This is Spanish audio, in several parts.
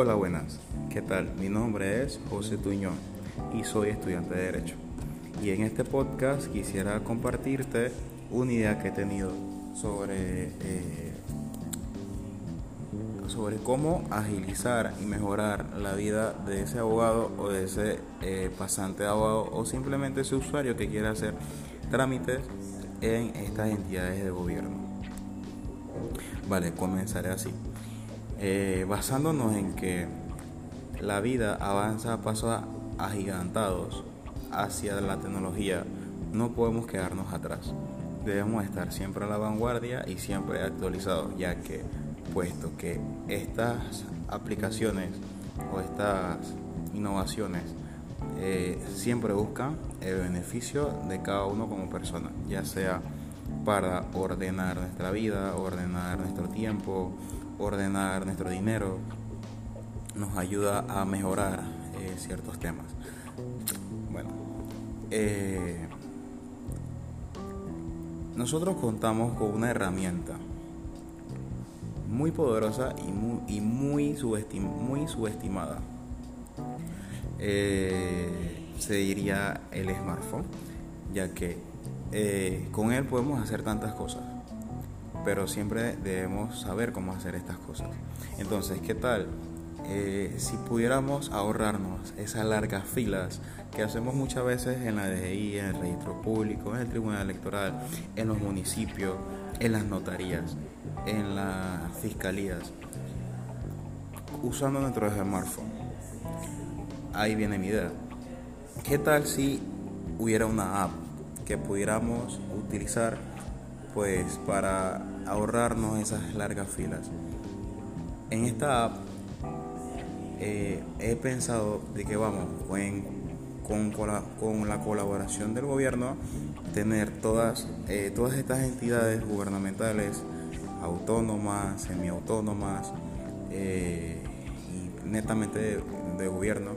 Hola, buenas. ¿Qué tal? Mi nombre es José Tuñón y soy estudiante de Derecho. Y en este podcast quisiera compartirte una idea que he tenido sobre, eh, sobre cómo agilizar y mejorar la vida de ese abogado o de ese eh, pasante de abogado o simplemente ese usuario que quiera hacer trámites en estas entidades de gobierno. Vale, comenzaré así. Eh, basándonos en que la vida avanza a pasos agigantados hacia la tecnología, no podemos quedarnos atrás. Debemos estar siempre a la vanguardia y siempre actualizados, ya que puesto que estas aplicaciones o estas innovaciones eh, siempre buscan el beneficio de cada uno como persona, ya sea para ordenar nuestra vida, ordenar nuestro tiempo, ordenar nuestro dinero, nos ayuda a mejorar eh, ciertos temas. Bueno, eh, nosotros contamos con una herramienta muy poderosa y muy, subestimada. Eh, se diría el smartphone, ya que con él podemos hacer tantas cosas pero siempre debemos saber cómo hacer estas cosas. Entonces, ¿qué tal? Eh, si pudiéramos ahorrarnos esas largas filas que hacemos muchas veces en la DGI, en el registro público, en el tribunal electoral, en los municipios, en las notarías, en las fiscalías, usando nuestro smartphone. Ahí viene mi idea. ¿Qué tal si hubiera una app que pudiéramos utilizar pues para ahorrarnos esas largas filas. En esta app eh, he pensado de que vamos con, con, la, colaboración del gobierno tener todas, eh, todas estas entidades gubernamentales autónomas, semiautónomas eh, y netamente de gobierno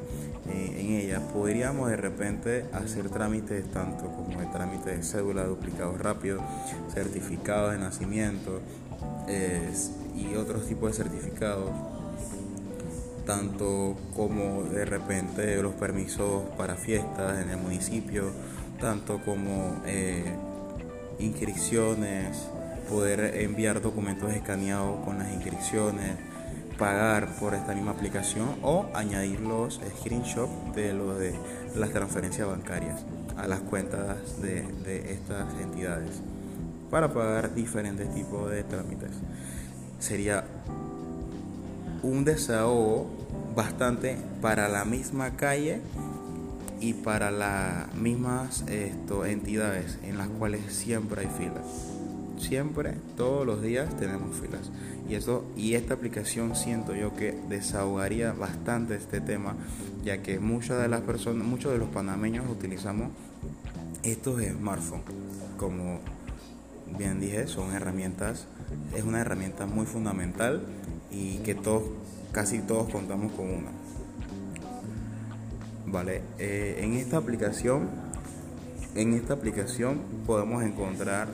eh, en ella, podríamos de repente hacer trámites tanto como el trámite de cédula, duplicados rápidos, certificados de nacimiento y otros tipos de certificados, tanto como de repente los permisos para fiestas en el municipio, tanto como eh, inscripciones, poder enviar documentos escaneados con las inscripciones pagar por esta misma aplicación o añadir los screenshots de lo de las transferencias bancarias a las cuentas de, de estas entidades para pagar diferentes tipos de trámites. Sería un desahogo bastante para la misma calle y para las mismas esto, entidades en las cuales siempre hay filas siempre, todos los días tenemos filas. Y, eso, y esta aplicación siento yo que desahogaría bastante este tema, ya que muchas de las personas, muchos de los panameños utilizamos estos smartphones. Como bien dije, son herramientas, es una herramienta muy fundamental y que todos, casi todos contamos con una. Vale, eh, en esta aplicación, en esta aplicación podemos encontrar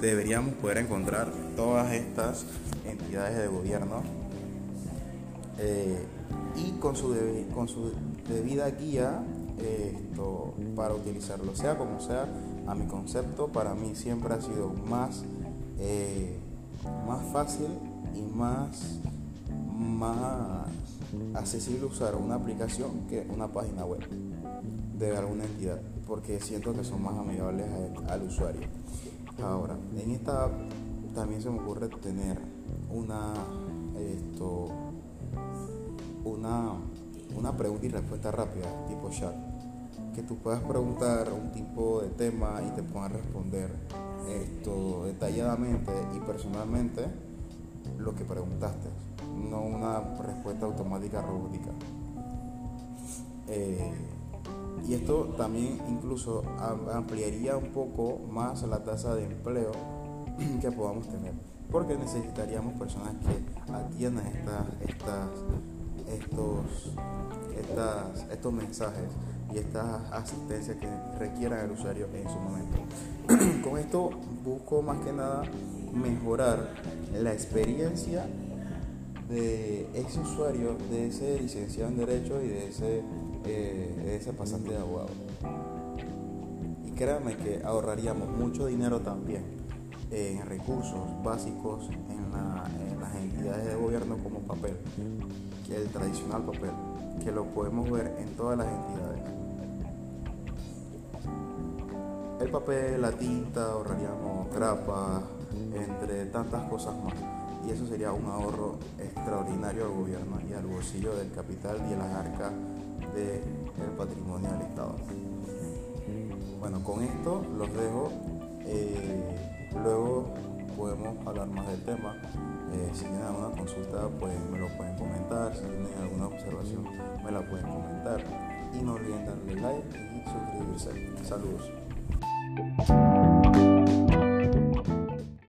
deberíamos poder encontrar todas estas entidades de gobierno eh, y con su, con su debida guía esto, para utilizarlo, sea como sea, a mi concepto, para mí siempre ha sido más, eh, más fácil y más, más accesible usar una aplicación que una página web de alguna entidad, porque siento que son más amigables al usuario. Ahora, en esta también se me ocurre tener una esto una, una pregunta y respuesta rápida, tipo chat. Que tú puedas preguntar un tipo de tema y te puedan responder esto detalladamente y personalmente lo que preguntaste, no una respuesta automática robótica. Eh, y esto también incluso ampliaría un poco más la tasa de empleo que podamos tener, porque necesitaríamos personas que atiendan estas, estas, estos, estas, estos mensajes y estas asistencias que requieran el usuario en su momento. Con esto busco más que nada mejorar la experiencia de ese usuario, de ese licenciado en Derecho y de ese, eh, de ese pasante de abogado. Y créanme que ahorraríamos mucho dinero también en recursos básicos en, las entidades de gobierno como papel, que el tradicional papel, que lo podemos ver en todas las entidades. El papel, la tinta, ahorraríamos grapas, entre tantas cosas más. Y eso sería un ahorro extraordinario al gobierno y al bolsillo del capital y a las arcas del patrimonio del Estado. Bueno, con esto los dejo. Eh, luego podemos hablar más del tema. Eh, si tienen alguna consulta, pues me lo pueden comentar. Si tienen alguna observación, me la pueden comentar. Y no olviden darle like y suscribirse. Saludos.